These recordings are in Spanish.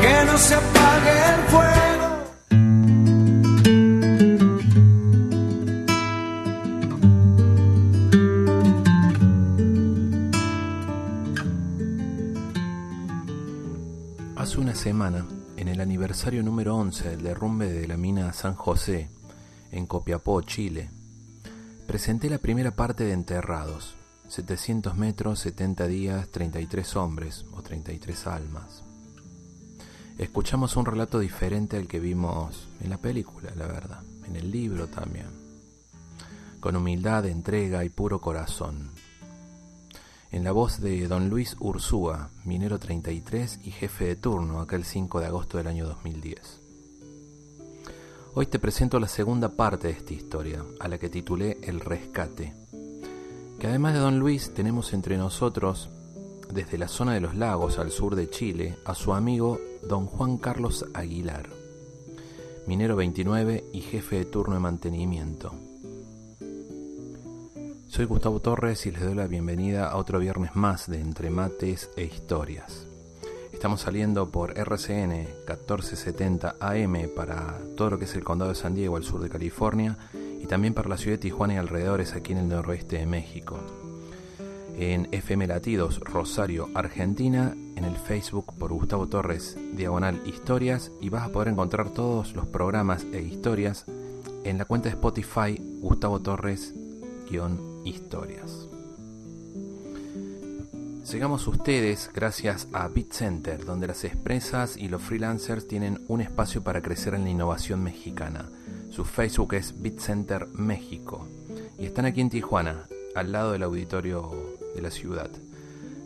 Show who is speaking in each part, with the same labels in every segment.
Speaker 1: que no se apague el fuego.
Speaker 2: Hace una semana, en el aniversario número 11 del derrumbe de la mina San José, en Copiapó, Chile, Presenté la primera parte de Enterrados, 700 metros, 70 días, 33 hombres o 33 almas. Escuchamos un relato diferente al que vimos en la película, la verdad, en el libro también, con humildad, entrega y puro corazón. En la voz de don Luis Ursúa, minero 33 y jefe de turno aquel 5 de agosto del año 2010. Hoy te presento la segunda parte de esta historia, a la que titulé El Rescate, además de Don Luis tenemos entre nosotros, desde la zona de los lagos al sur de Chile, a su amigo Don Juan Carlos Aguilar, minero 29 y jefe de turno de mantenimiento. Soy Gustavo Torres y les doy la bienvenida a otro viernes más de Entre Mates e Historias. Estamos saliendo por RCN 1470 AM para todo lo que es el condado de San Diego al sur de California y también para la ciudad de Tijuana y alrededores aquí en el noroeste de México. En FM Latidos Rosario, Argentina, en el Facebook por Gustavo Torres Diagonal Historias y vas a poder encontrar todos los programas e historias en la cuenta de Spotify Gustavo Torres-Historias. Llegamos ustedes gracias a BitCenter, donde las empresas y los freelancers tienen un espacio para crecer en la innovación mexicana. Su Facebook es BitCenter México y están aquí en Tijuana, al lado del auditorio de la ciudad.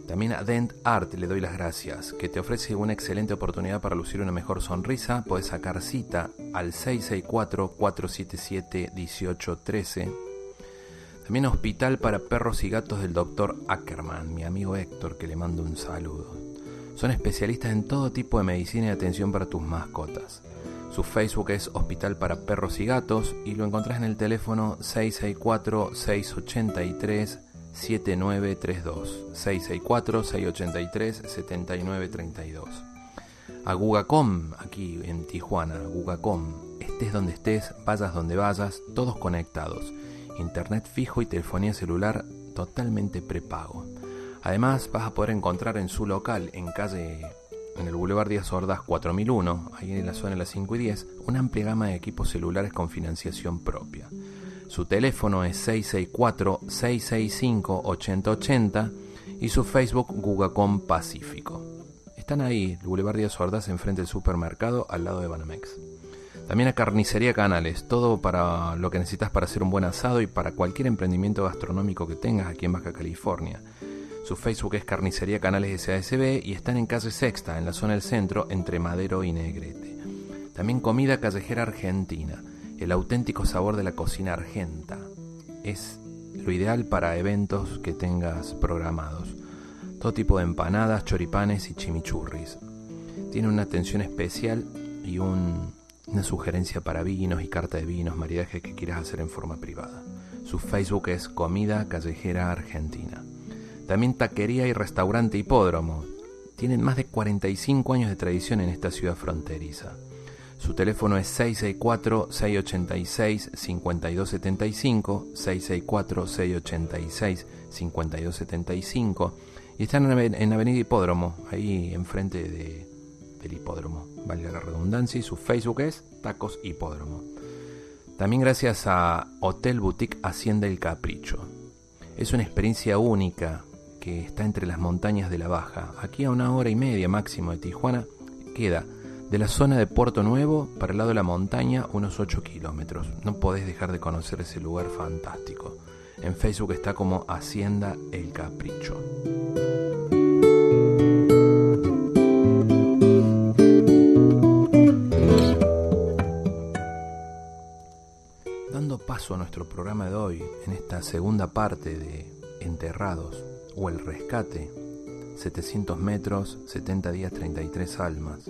Speaker 2: También a Dent Art le doy las gracias, que te ofrece una excelente oportunidad para lucir una mejor sonrisa. Puedes sacar cita al 664-477-1813 también Hospital para Perros y Gatos del Dr. Ackerman, mi amigo Héctor, que le mando un saludo. Son especialistas en todo tipo de medicina y atención para tus mascotas. Su Facebook es Hospital para Perros y Gatos y lo encontrás en el teléfono 664-683-7932. 664-683-7932. A Gugacom, aquí en Tijuana, Gugacom. Estés donde estés, vayas donde vayas, todos conectados internet fijo y telefonía celular totalmente prepago. Además, vas a poder encontrar en su local, en calle, en el Boulevard Díaz Ordaz 4001, ahí en la zona de las 5 y 10, una amplia gama de equipos celulares con financiación propia. Su teléfono es 664-665-8080 y su Facebook Gugacom Pacífico. Están ahí, el Boulevard Díaz Ordaz, enfrente del supermercado, al lado de Banamex. También a Carnicería Canales, todo para lo que necesitas para hacer un buen asado y para cualquier emprendimiento gastronómico que tengas aquí en Baja California. Su Facebook es Carnicería Canales SASB y están en calle Sexta, en la zona del centro, entre Madero y Negrete. También comida callejera argentina, el auténtico sabor de la cocina argenta. Es lo ideal para eventos que tengas programados. Todo tipo de empanadas, choripanes y chimichurris. Tiene una atención especial y un una sugerencia para vinos y carta de vinos, maridaje que quieras hacer en forma privada. Su Facebook es Comida Callejera Argentina. También taquería y restaurante hipódromo. Tienen más de 45 años de tradición en esta ciudad fronteriza. Su teléfono es 664-686-5275, 664-686-5275 y están en Avenida Hipódromo, ahí enfrente de, del hipódromo valga la redundancia, y su Facebook es Tacos Hipódromo. También gracias a Hotel Boutique Hacienda El Capricho. Es una experiencia única que está entre las montañas de la Baja. Aquí a una hora y media máximo de Tijuana queda de la zona de Puerto Nuevo para el lado de la montaña unos 8 kilómetros. No podés dejar de conocer ese lugar fantástico. En Facebook está como Hacienda El Capricho. Dando paso a nuestro programa de hoy, en esta segunda parte de Enterrados o El Rescate, 700 metros, 70 días, 33 almas.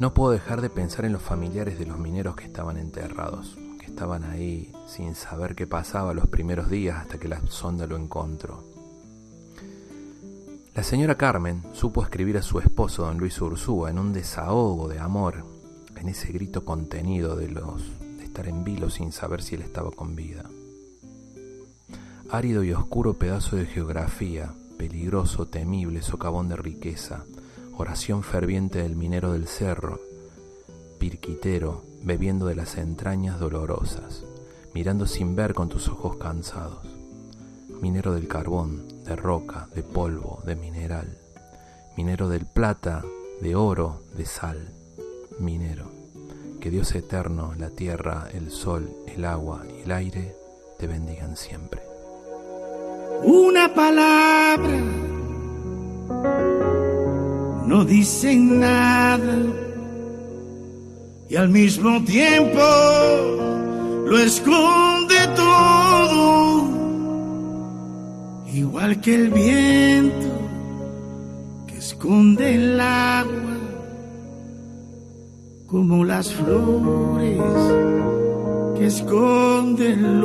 Speaker 2: No puedo dejar de pensar en los familiares de los mineros que estaban enterrados, que estaban ahí sin saber qué pasaba los primeros días hasta que la sonda lo encontró. La señora Carmen supo escribir a su esposo, don Luis Ursúa, en un desahogo de amor, en ese grito contenido de los de estar en vilo sin saber si él estaba con vida. Árido y oscuro pedazo de geografía, peligroso, temible, socavón de riqueza, oración ferviente del minero del cerro, pirquitero, bebiendo de las entrañas dolorosas, mirando sin ver con tus ojos cansados, minero del carbón, de roca, de polvo, de mineral, minero del plata, de oro, de sal, minero, que Dios eterno, la tierra, el sol, el agua y el aire te bendigan siempre.
Speaker 1: Una palabra. No dicen nada. Y al mismo tiempo lo esconde todo, igual que el viento que esconde el agua, como las flores que esconden el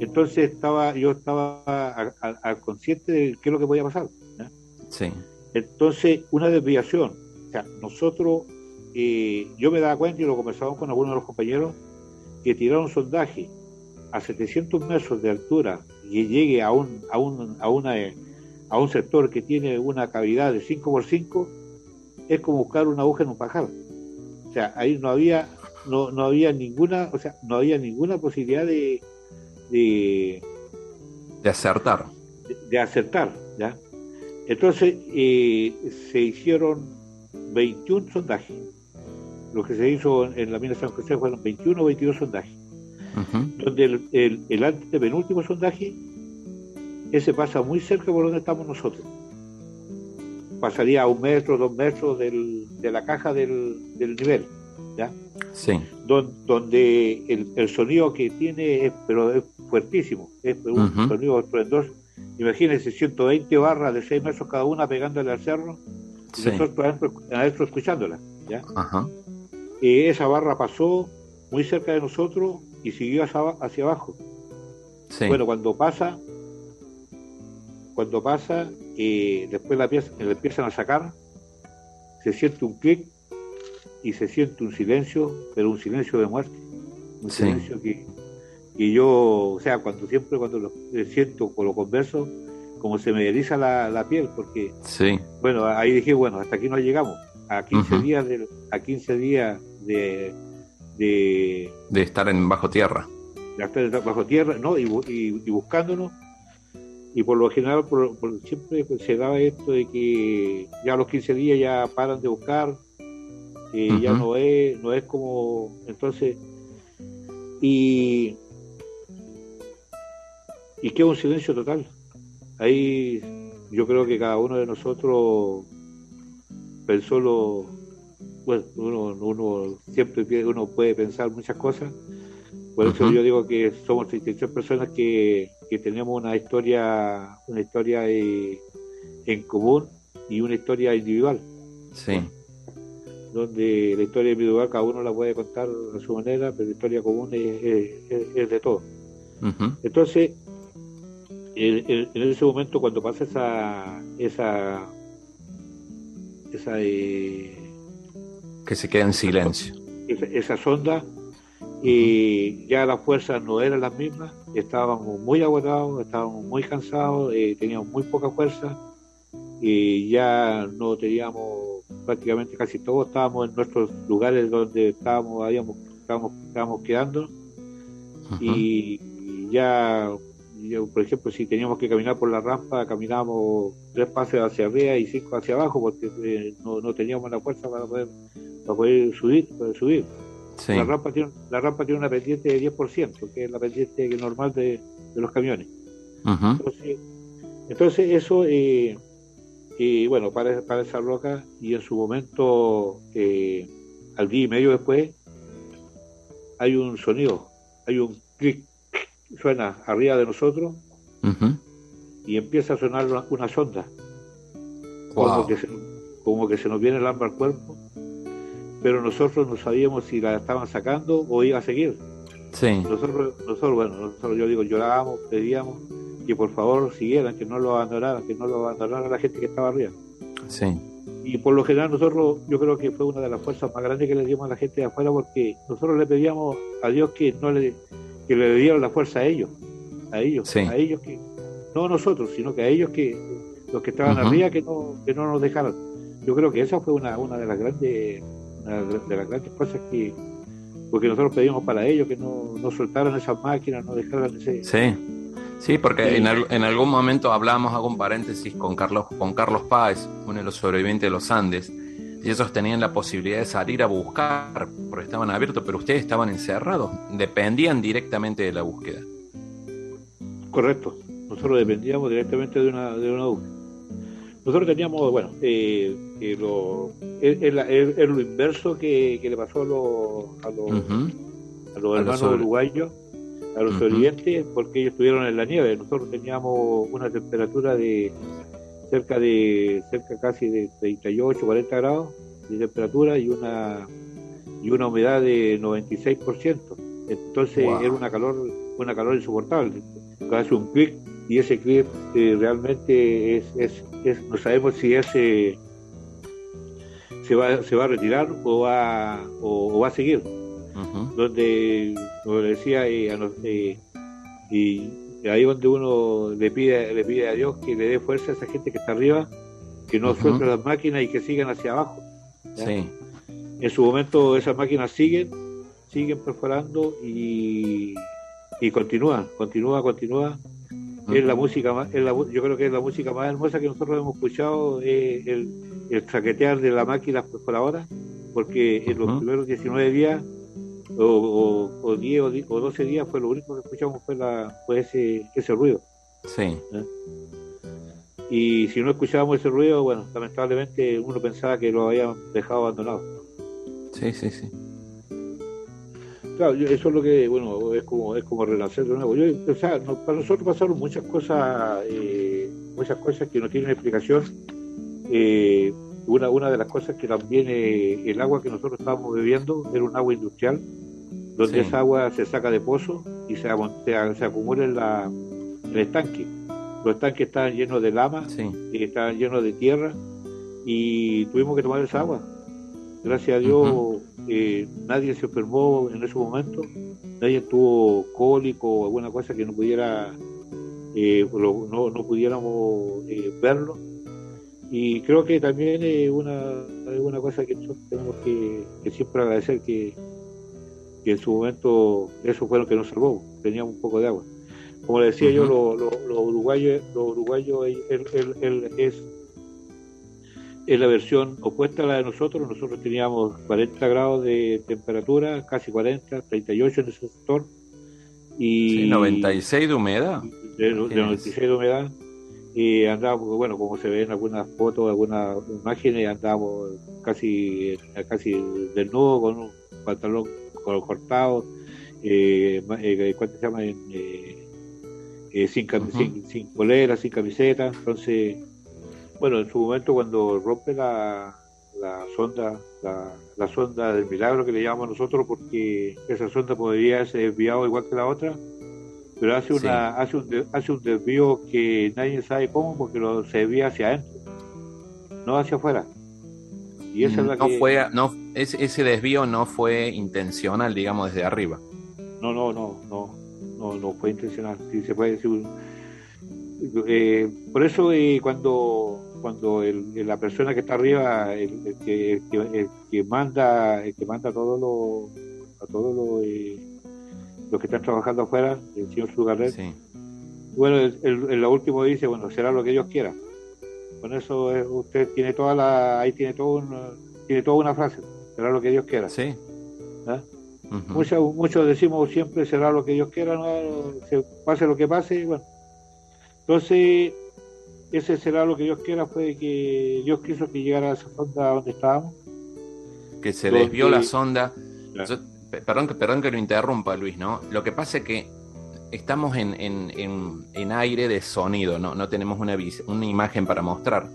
Speaker 3: Entonces estaba, yo estaba al consciente de qué es lo que podía pasar.
Speaker 2: Sí.
Speaker 3: Entonces, una desviación. O sea, nosotros, eh, yo me daba cuenta y lo conversamos con algunos de los compañeros, que tirar un sondaje a 700 metros de altura y llegue a un, a un, a una, a un sector que tiene una cavidad de 5 por 5 es como buscar una aguja en un pajar. O sea, ahí no había, no, no había ninguna, o sea, no había ninguna posibilidad de, de,
Speaker 2: de acertar.
Speaker 3: De, de acertar, ¿ya? Entonces eh, se hicieron 21 sondajes. Lo que se hizo en la mina San José fueron 21 o 22 sondajes. Donde el, el, el antepenúltimo sondaje, ese pasa muy cerca por donde estamos nosotros. Pasaría a un metro, dos metros del, de la caja del, del nivel. ¿ya?
Speaker 2: Sí.
Speaker 3: Don, donde el, el, sonido que tiene es, pero es fuertísimo, es un uh -huh. sonido estruendoso Imagínense 120 barras de 6 metros cada una pegándole al cerro
Speaker 2: Sí.
Speaker 3: y nosotros adentro, adentro escuchándola. ¿ya? Esa barra pasó muy cerca de nosotros y siguió hacia, hacia abajo.
Speaker 2: Sí.
Speaker 3: Bueno, cuando pasa, cuando pasa, eh, después la, pieza, la empiezan a sacar, se siente un clic y se siente un silencio, pero un silencio de muerte. Un
Speaker 2: Sí.
Speaker 3: silencio que, que yo, o sea, cuando siempre cuando lo eh, siento o lo converso, como se me eriza la, la piel, porque,
Speaker 2: Sí.
Speaker 3: bueno, ahí dije, bueno, hasta aquí no llegamos. A 15
Speaker 2: Ujú.
Speaker 3: días de, a 15 días de, de,
Speaker 2: De estar en bajo tierra.
Speaker 3: de estar bajo tierra, ¿no? Y, y- y buscándonos. Y por lo general, por, por- siempre pues, se daba esto de que ya a los 15 días ya paran de buscar, ya no es, no es como. Entonces, y. Y queda un silencio total. Ahí yo creo que cada uno de nosotros pensó lo. Bueno, uno, uno siempre uno puede pensar muchas cosas. Por eso yo digo que somos 33 personas que, que tenemos una historia, una historia eh, en común y una historia individual,
Speaker 2: Sí.
Speaker 3: donde la historia individual cada uno la puede contar a su manera, pero la historia común es, es- de todo. Entonces, en, ese momento cuando pasa esa esa esa eh,
Speaker 2: Que se queda en silencio.
Speaker 3: esa, esa sonda y ya las fuerzas no eran las mismas, estábamos muy agotados, estábamos muy cansados, eh, teníamos muy poca fuerza y ya no teníamos prácticamente casi todos estábamos en nuestros lugares donde estábamos habíamos estábamos, estábamos quedando y ya, yo, por ejemplo, si teníamos que caminar por la rampa, caminábamos tres pasos hacia arriba y cinco hacia abajo porque eh, no, no teníamos la fuerza para poder, para poder subir, para subir. La, rampa tiene, la rampa tiene una pendiente de 10%, que es la pendiente normal de, los camiones. entonces, eso, eh, y bueno, para, para esa roca, y en su momento, eh, al día y medio después, hay un sonido, hay un clic, suena arriba de nosotros, y empieza a sonar una, sonda. Como, que se, como que se nos viene el hambre al cuerpo, pero nosotros no sabíamos si la estaban sacando o iba a seguir.
Speaker 2: Sí.
Speaker 3: Nosotros, nosotros bueno, nosotros yo digo, llorábamos, pedíamos que por favor siguieran, que no lo abandonaran, que no lo abandonara la gente que estaba arriba.
Speaker 2: Sí.
Speaker 3: Y por lo general nosotros, yo creo que fue una de las fuerzas más grandes que le dimos a la gente de afuera porque nosotros le pedíamos a Dios que no le, que le dieran la fuerza a ellos, a ellos, a ellos que, no a nosotros, sino que a ellos que, los que estaban arriba que no, que no nos dejaran. Yo creo que esa fue una, una de las grandes, de las grandes cosas que, porque nosotros pedíamos para ellos que no, no soltaran esas máquinas, no dejaran ese,
Speaker 2: sí. Sí, porque en, en, algún momento hablamos, hago un paréntesis con Carlos, con Carlos Páez, uno de los sobrevivientes de los Andes, y ellos tenían la posibilidad de salir a buscar, porque estaban abiertos, pero ustedes estaban encerrados, dependían directamente de la búsqueda.
Speaker 3: Correcto, nosotros dependíamos directamente de una, de una búsqueda. Nosotros teníamos, bueno, eh, eh lo, es, lo inverso que, le pasó a los, a los, a los hermanos uruguayos a los sobrevivientes porque ellos estuvieron en la nieve. Nosotros teníamos una temperatura de cerca de cerca casi de 38, 40 grados de temperatura y una y una humedad de 96%. Entonces era una calor una calor insoportable. Casi un clic y ese clic eh, realmente es, es, no sabemos si ese se va se va a retirar o va o va a seguir donde, como decía, eh, eh, y ahí donde uno le pide, le pide a Dios que le dé fuerza a esa gente que está arriba, que no suelte las máquinas y que sigan hacia abajo. En su momento esas máquinas siguen, siguen perforando y, y continúan, continúa, continúa. Es la música es la, yo creo que es la música más hermosa que nosotros hemos escuchado, el, el traquetear de la máquina por ahora, porque en los primeros 19 días o, o, 10 o, 12 días fue lo único que escuchamos fue, la, fue ese, ese ruido.
Speaker 2: Sí.
Speaker 3: ¿Eh? Y si no escuchábamos ese ruido, bueno, lamentablemente uno pensaba que lo habían dejado abandonado.
Speaker 2: Sí, sí, sí.
Speaker 3: Claro, eso es lo que, bueno, es como es como renacer de nuevo. Yo, o sea, para nosotros pasaron muchas cosas, eh, muchas cosas que no tienen explicación. Eh, una, una de las cosas que también eh, el agua que nosotros estábamos bebiendo era un agua industrial, donde esa agua se saca de pozo y se, se, acumula en, la, el estanque. Los estanques estaban llenos de lama y estaban llenos de tierra y tuvimos que tomar esa agua. Gracias a Dios eh, nadie se enfermó en ese momento, nadie tuvo cólico o alguna cosa que no pudiera eh, no, no pudiéramos verlo y creo que también es una, una cosa que nosotros tenemos que, siempre agradecer que, en su momento eso fue lo que nos salvó, teníamos un poco de agua. Como le decía yo, los lo, uruguayos, los uruguayos es, es la versión opuesta a la de nosotros. Nosotros teníamos 40 grados de temperatura, casi 40, 38 en ese sector.
Speaker 2: Y 96 de humedad.
Speaker 3: De, de 96 de humedad y andábamos, bueno, como se ve en algunas fotos, algunas imágenes, andábamos casi casi desnudo con un pantalón cortado, eh, eh, ¿cuánto se llama? Eh, eh, sin, sin, polera, sin camiseta, entonces, bueno, en su momento cuando rompe la, la sonda, la, la sonda del milagro que le llamamos nosotros, porque esa sonda podría ser desviado igual que la otra, pero hace una hace un hace un desvío que nadie sabe cómo porque lo se desvía hacia adentro no hacia afuera.
Speaker 2: Y esa es la no fue no ese, ese desvío no fue intencional digamos desde arriba
Speaker 3: no no no no no no fue intencional si se puede decir eh, por eso eh, cuando cuando el, la persona que está arriba el, que, el, que, manda el que manda todo lo a todo lo eh, los que están trabajando afuera, el señor Sugarret. Bueno, el, lo último dice, bueno, será lo que Dios quiera. Con eso usted tiene toda la, ahí tiene todo tiene toda una frase, será lo que Dios quiera.
Speaker 2: Sí.
Speaker 3: ¿Ah? muchos, muchos decimos siempre será lo que Dios quiera, ¿no? Se pase lo que pase, bueno. Entonces, ese será lo que Dios quiera, fue que Dios quiso que llegara a esa sonda donde estábamos.
Speaker 2: Que se desvió la sonda. perdón, que, perdón que lo interrumpa, Luis, ¿no? Lo que pasa es que estamos en, en, en, aire de sonido, ¿no? No tenemos una, una imagen para mostrar.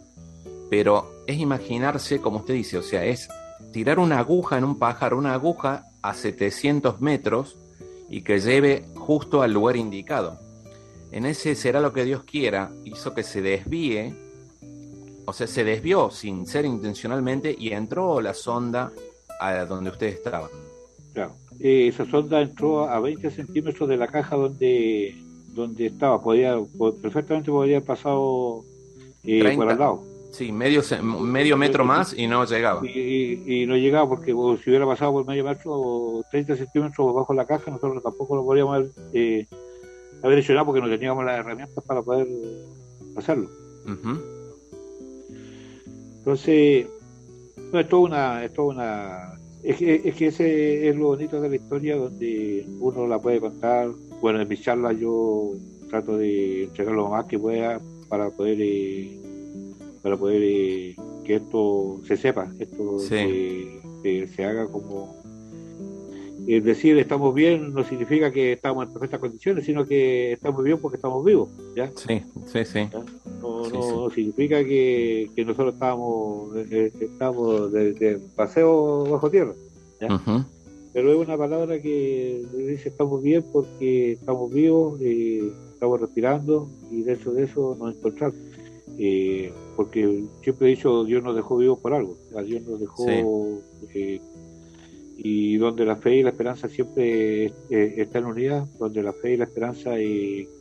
Speaker 2: Pero es imaginarse, como usted dice, o sea, es tirar una aguja en un pájaro, una aguja a 700 metros y que lleve justo al lugar indicado. En ese será lo que Dios quiera, hizo que se desvíe, o sea, se desvió sin ser intencionalmente y entró la sonda a donde ustedes estaban.
Speaker 3: Claro, eh, esa sonda entró a 20 centímetros de la caja donde, donde estaba, podía, perfectamente podría haber pasado eh, por al lado.
Speaker 2: Sí, medio, medio metro más y no llegaba.
Speaker 3: Y, no llegaba porque si hubiera pasado por medio metro o 30 centímetros bajo la caja, nosotros tampoco lo podríamos haber, eh, haber hecho nada porque no teníamos las herramientas para poder hacerlo. Entonces, no, es toda una, es una es que, es que ese es lo bonito de la historia donde uno la puede contar. Bueno, en mis charlas yo trato de entregar lo más que pueda para poder eh, para poder eh, que esto se sepa, esto se, haga como... Es decir, estamos bien no significa que estamos en perfectas condiciones, sino que estamos bien porque estamos vivos, ¿ya?
Speaker 2: Sí, sí, sí.
Speaker 3: No, significa que, nosotros estamos, eh, eh, estamos de, paseo bajo tierra, Pero es una palabra que dice estamos bien porque estamos vivos, estamos respirando y de de eso nos encontramos. Eh, porque siempre he dicho Dios nos dejó vivos por algo, a Dios nos dejó eh, y donde la fe y la esperanza siempre eh, están unidas, donde la fe y la esperanza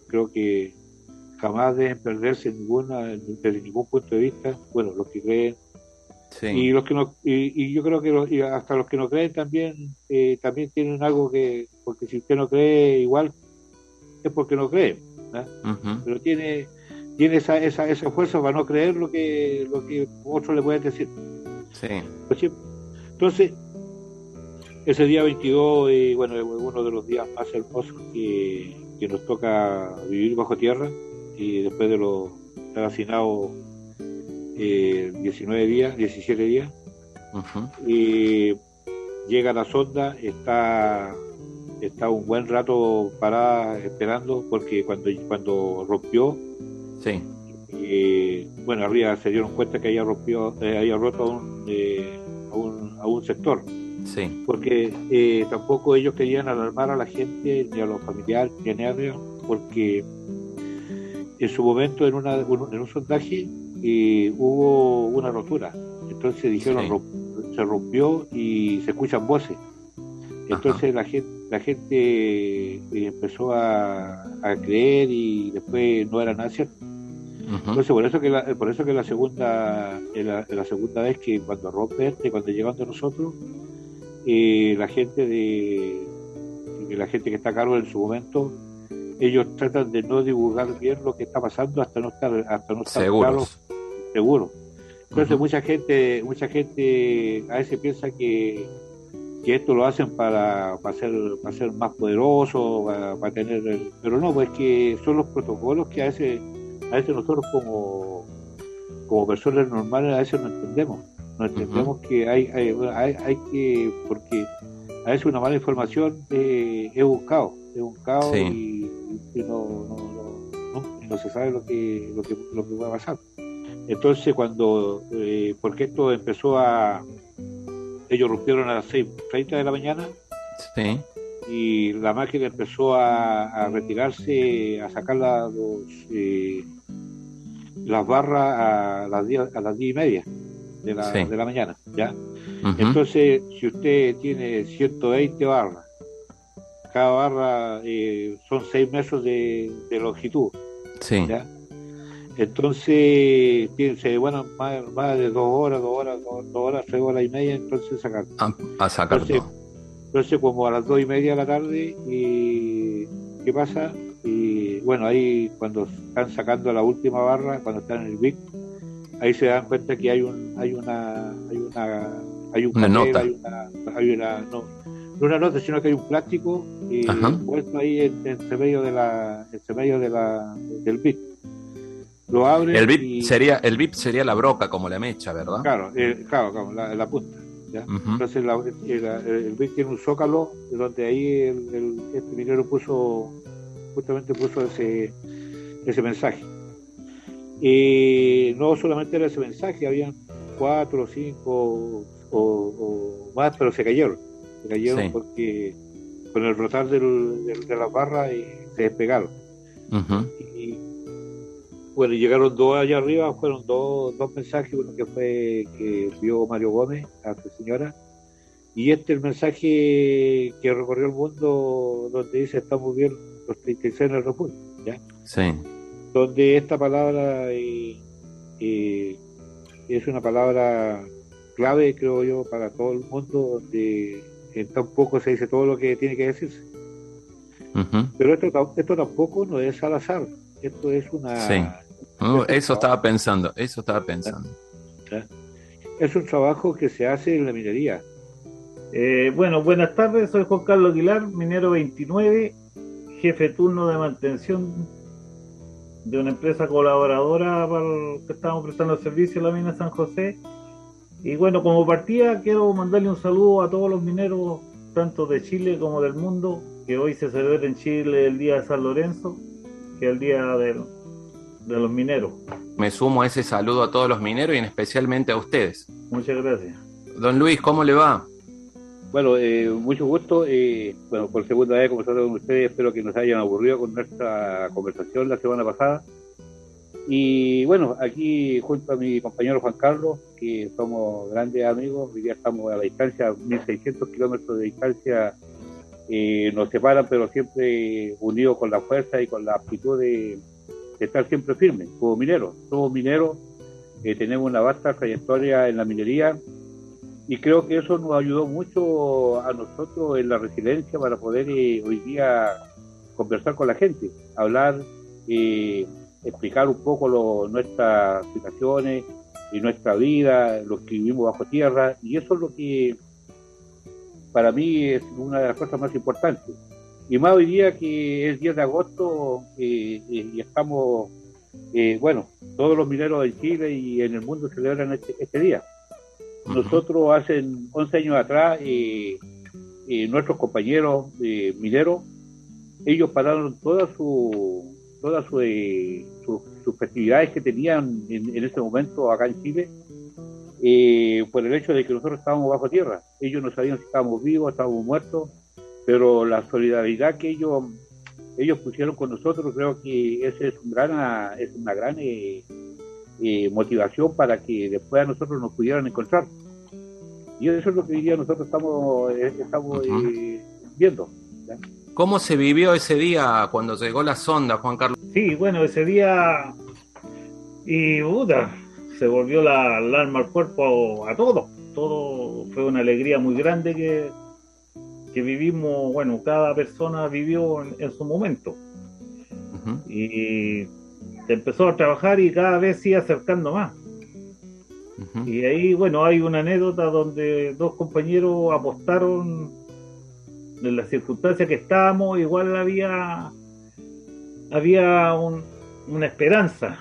Speaker 3: creo que jamás deben perderse ninguna desde ningún punto de vista, bueno los que creen. Y los que no y, yo creo que hasta los que no creen también también tienen algo que porque si usted no cree igual es porque no cree pero tiene tiene esa, esa, esa fuerza para no creer lo que, lo que otros le pueden decir.
Speaker 2: Sí.
Speaker 3: Pues entonces, ese día 22, eh, bueno, es uno de los días más hermosos que, nos toca vivir bajo tierra y después de los estar hacinados eh, 19 días, 17 días, y llega la sonda, está está un buen rato parada esperando porque cuando cuando rompió
Speaker 2: Sí.
Speaker 3: Y, bueno, arriba se dieron cuenta que había, rompió, eh, había roto eh, a un, a, un, sector.
Speaker 2: Sí.
Speaker 3: Porque eh, tampoco ellos querían alarmar a la gente, ni a los familiares, ni a nadie, porque en su momento en, una, en un sondaje hubo una rotura. Entonces dijeron, se rompió y se escuchan voces. Entonces la gente, la gente empezó a, a, creer y después no era nada cierto. Entonces por eso que la, por eso que la segunda la, segunda vez que cuando rompe este, cuando llegan de nosotros, eh, la gente de la gente que está a cargo en su momento, ellos tratan de no divulgar bien lo que está pasando hasta no estar hasta no estar
Speaker 2: claro,
Speaker 3: seguro. Entonces mucha gente mucha gente a veces piensa que que esto lo hacen para, para, ser, para ser más poderoso, para, tener... pero no, pues que son los protocolos que a veces, a veces nosotros como, como personas normales a veces no entendemos. No entendemos que hay, hay, hay, que... porque a veces una mala información eh, es buscado, es buscado y, no, no, no, se sabe lo que, lo que, lo que va a pasar. Entonces cuando, eh, porque esto empezó a, ellos rompieron a las 6.30 de la mañana.
Speaker 2: Sí.
Speaker 3: Y la máquina empezó a, retirarse, a sacar los, eh, las barras a las 10, a las diez y media de la, de la mañana. ¿ya? Entonces, si usted tiene 120 barras, cada barra eh, son 6 metros de, de longitud.
Speaker 2: Sí.
Speaker 3: ¿ya? Entonces, se bueno, más, más, de dos horas, dos horas, dos, horas, tres horas y media, entonces sacar.
Speaker 2: A, sacar
Speaker 3: entonces, como a las dos y media de la tarde, y ¿qué pasa? Y bueno, ahí cuando están sacando la última barra, cuando están en el BIC, ahí se dan cuenta que hay un, hay una, hay una, hay un
Speaker 2: una nota.
Speaker 3: Hay una, hay una, no, no una nota, sino que hay un plástico eh, puesto ahí entre medio de la, entre medio de la, del bit. Lo abre.
Speaker 2: El bit sería, el bit sería la broca como la mecha, ¿verdad?
Speaker 3: Claro, claro, la, punta. Entonces el bit tiene un zócalo donde ahí el, este minero puso justamente puso ese, ese mensaje. Y no solamente era ese mensaje, habían cuatro o cinco o, más, pero se cayeron. Se cayeron porque con el brotar del, de la barra y se despegaron. y, bueno, llegaron dos allá arriba, fueron dos, dos mensajes, uno que fue que vio Mario Gómez a su señora, y este el mensaje que recorrió el mundo donde dice estamos bien los 36 en el refugio, ¿ya?
Speaker 2: Sí.
Speaker 3: Donde esta palabra eh, eh, es una palabra clave, creo yo, para todo el mundo, donde en tan poco se dice todo lo que tiene que decirse. Pero esto, esto tampoco no es al azar, esto es una...
Speaker 2: Sí. eso estaba pensando, eso estaba pensando.
Speaker 3: Es un trabajo que se hace en la minería.
Speaker 4: Eh, bueno, buenas tardes, soy Juan Carlos Aguilar, minero 29, jefe turno de mantención de una empresa colaboradora para que estamos prestando servicio a la mina San José y bueno, como partida quiero mandarle un saludo a todos los mineros, tanto de Chile como del mundo, que hoy se celebra en Chile el Día de San Lorenzo, que es el Día de, de los Mineros.
Speaker 2: Me sumo a ese saludo a todos los mineros y en especialmente a ustedes.
Speaker 4: Muchas gracias.
Speaker 2: Don Luis, ¿cómo le va?
Speaker 3: Bueno, eh, mucho gusto. Eh, bueno, por segunda vez conversando con ustedes, espero que nos hayan aburrido con nuestra conversación la semana pasada. Y bueno, aquí junto a mi compañero Juan Carlos, que somos grandes amigos, hoy día estamos a la distancia, 1600 kilómetros de distancia, eh, nos separan, pero siempre unidos con la fuerza y con la aptitud de, estar siempre firmes, como mineros. Somos mineros, eh, tenemos una vasta trayectoria en la minería y creo que eso nos ayudó mucho a nosotros en la resiliencia para poder eh, hoy día conversar con la gente, hablar. Eh, explicar un poco nuestras situaciones y nuestra vida, los que vivimos bajo tierra, y eso es lo que para mí es una de las cosas más importantes. Y más hoy día que es 10 de agosto eh, eh, y estamos, eh, bueno, todos los mineros en Chile y en el mundo celebran este, este día. Nosotros hace 11 años atrás, nuestros compañeros mineros, ellos pararon toda su todas eh, sus festividades que tenían en, ese momento acá en Chile eh, por el hecho de que nosotros estábamos bajo tierra. Ellos no sabían si estábamos vivos, estábamos muertos, pero la solidaridad que ellos ellos pusieron con nosotros creo que esa es, un gran, es una gran eh, motivación para que después a nosotros nos pudieran encontrar. Y eso es lo que hoy día nosotros estamos, estamos viendo.
Speaker 2: ¿Cómo se vivió ese día cuando llegó la sonda, Juan Carlos?
Speaker 4: Sí, bueno, ese día. Y puta, se volvió la alarma al cuerpo a todos. Todo fue una alegría muy grande que, que vivimos, bueno, cada persona vivió en, su momento. Y empezó a trabajar y cada vez sigue acercando más. Y ahí, bueno, hay una anécdota donde dos compañeros apostaron en las circunstancias que estábamos, igual había había una esperanza.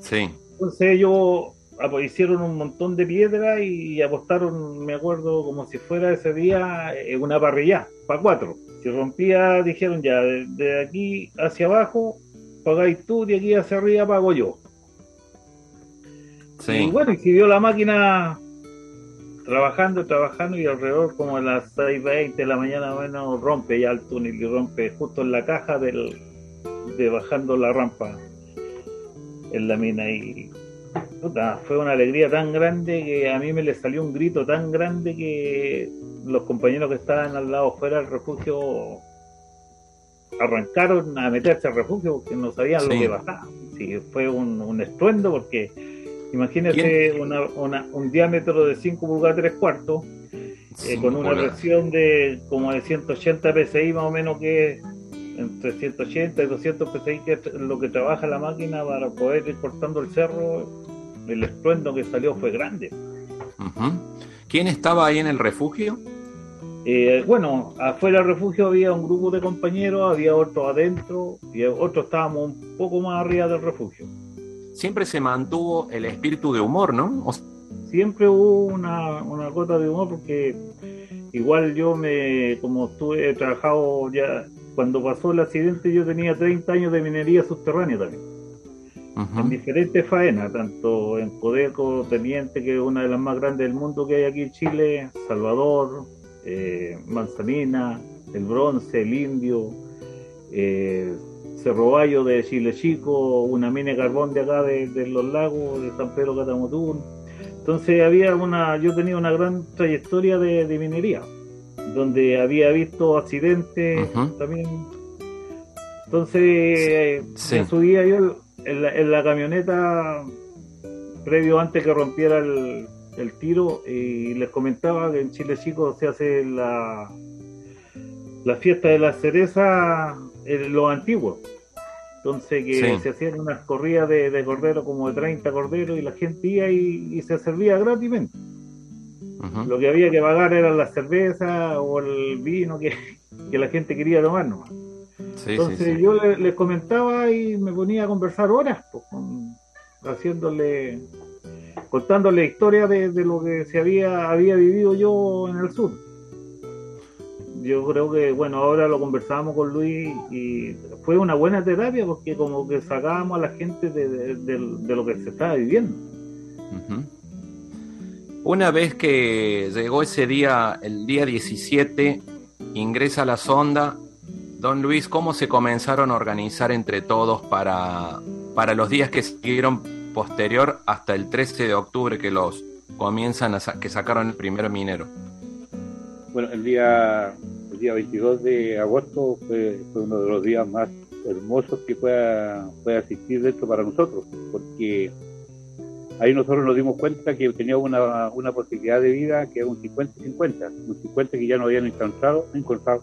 Speaker 2: Sí.
Speaker 4: Entonces ellos hicieron un montón de piedra y apostaron, me acuerdo, como si fuera ese día en una parrilla, para cuatro. Si rompía, dijeron ya, de, aquí hacia abajo pagáis tú, de aquí hacia arriba pago yo. Sí. Y bueno, y si la máquina trabajando, trabajando y alrededor como a las 6.20 de la mañana, bueno, rompe ya el túnel y rompe justo en la caja del, de bajando la rampa en la mina y fue una alegría tan grande que a mí me le salió un grito tan grande que los compañeros que estaban al lado fuera del refugio arrancaron a meterse al refugio porque no sabían lo que pasaba. Sí, fue un, estruendo porque imagínese una, un diámetro de 5 pulgadas 3 cuartos eh, con una presión de como de 180 psi más o menos que entre 180 y 200 PSI, que es lo que trabaja la máquina para poder ir cortando el cerro, el estruendo que salió fue grande.
Speaker 2: ¿Quién estaba ahí en el refugio?
Speaker 4: Eh, bueno, afuera del refugio había un grupo de compañeros, había otros adentro y otros estábamos un poco más arriba del refugio.
Speaker 2: Siempre se mantuvo el espíritu de humor, ¿no?
Speaker 4: Siempre hubo una, una gota de humor porque igual yo me, como estuve, he trabajado ya, cuando pasó el accidente yo tenía 30 años de minería subterránea también. En diferentes faenas, tanto en Codeco, Teniente, que es una de las más grandes del mundo que hay aquí en Chile, Salvador, eh, Manzanina, el Bronce, el Indio, eh, Cerro Bayo de Chile Chico, una mina de carbón de acá de, los lagos, de San Pedro Catamotún. Entonces había una, yo tenía una gran trayectoria de, minería, donde había visto accidentes también. Entonces, en su día yo en la, camioneta, previo antes que rompiera el, el tiro, y les comentaba que en Chile Chico se hace la, la fiesta de la cereza en lo antiguo. Entonces que se hacían unas corridas de, de cordero como de 30 corderos y la gente iba y, se servía gratis Lo que había que pagar era la cerveza o el vino que, la gente quería tomar nomás. Entonces yo les, comentaba y me ponía a conversar horas, pues, haciéndole, contándole historias de, de, lo que se había, había vivido yo en el sur. Yo creo que, bueno, ahora lo conversamos con Luis y fue una buena terapia porque como que sacábamos a la gente de, lo que se estaba viviendo.
Speaker 2: Una vez que llegó ese día, el día 17, ingresa la sonda, don Luis, ¿cómo se comenzaron a organizar entre todos para, para los días que siguieron posterior hasta el 13 de octubre que los comienzan a que sacaron el primer minero?
Speaker 3: Bueno, el día el día 22 de agosto fue, uno de los días más hermosos que pueda, pueda existir dentro para nosotros, porque ahí nosotros nos dimos cuenta que teníamos una, una posibilidad de vida que era un 50-50, un 50 que ya no habían encontrado, encontrado,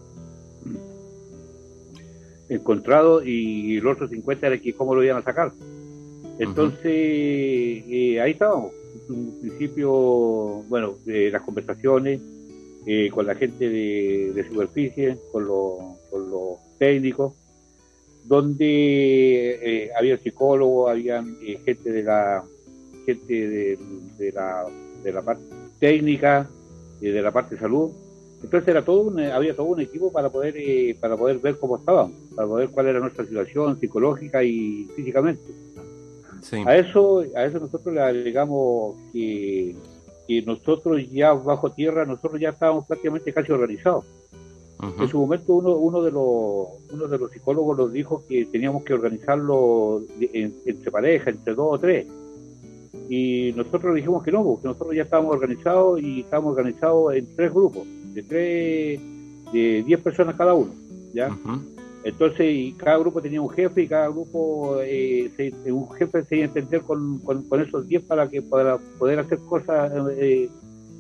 Speaker 3: encontrado y el otro 50 era que cómo lo iban a sacar. Entonces, eh, ahí estábamos. En un principio, bueno, eh, las conversaciones, eh, con la gente de, superficie, con, con, los técnicos, donde eh, había psicólogos, había eh, gente de la gente de, la, de la parte técnica, de la parte de salud. Entonces era todo había todo un equipo para poder para poder ver cómo estábamos, para poder cuál era nuestra situación psicológica y físicamente. A eso a eso nosotros le agregamos que nosotros ya bajo tierra, nosotros ya estábamos prácticamente casi organizados. En su momento uno, uno, de los, uno de los psicólogos nos dijo que teníamos que organizarlo entre pareja, entre dos o tres. Y nosotros dijimos que no, porque nosotros ya estábamos organizados y estábamos organizados en tres grupos, de tres, de diez personas cada uno. ¿ya? Entonces, y cada grupo tenía un jefe y cada grupo, eh, un jefe se iba a entender con, con, esos 10 para que para poder hacer cosas eh,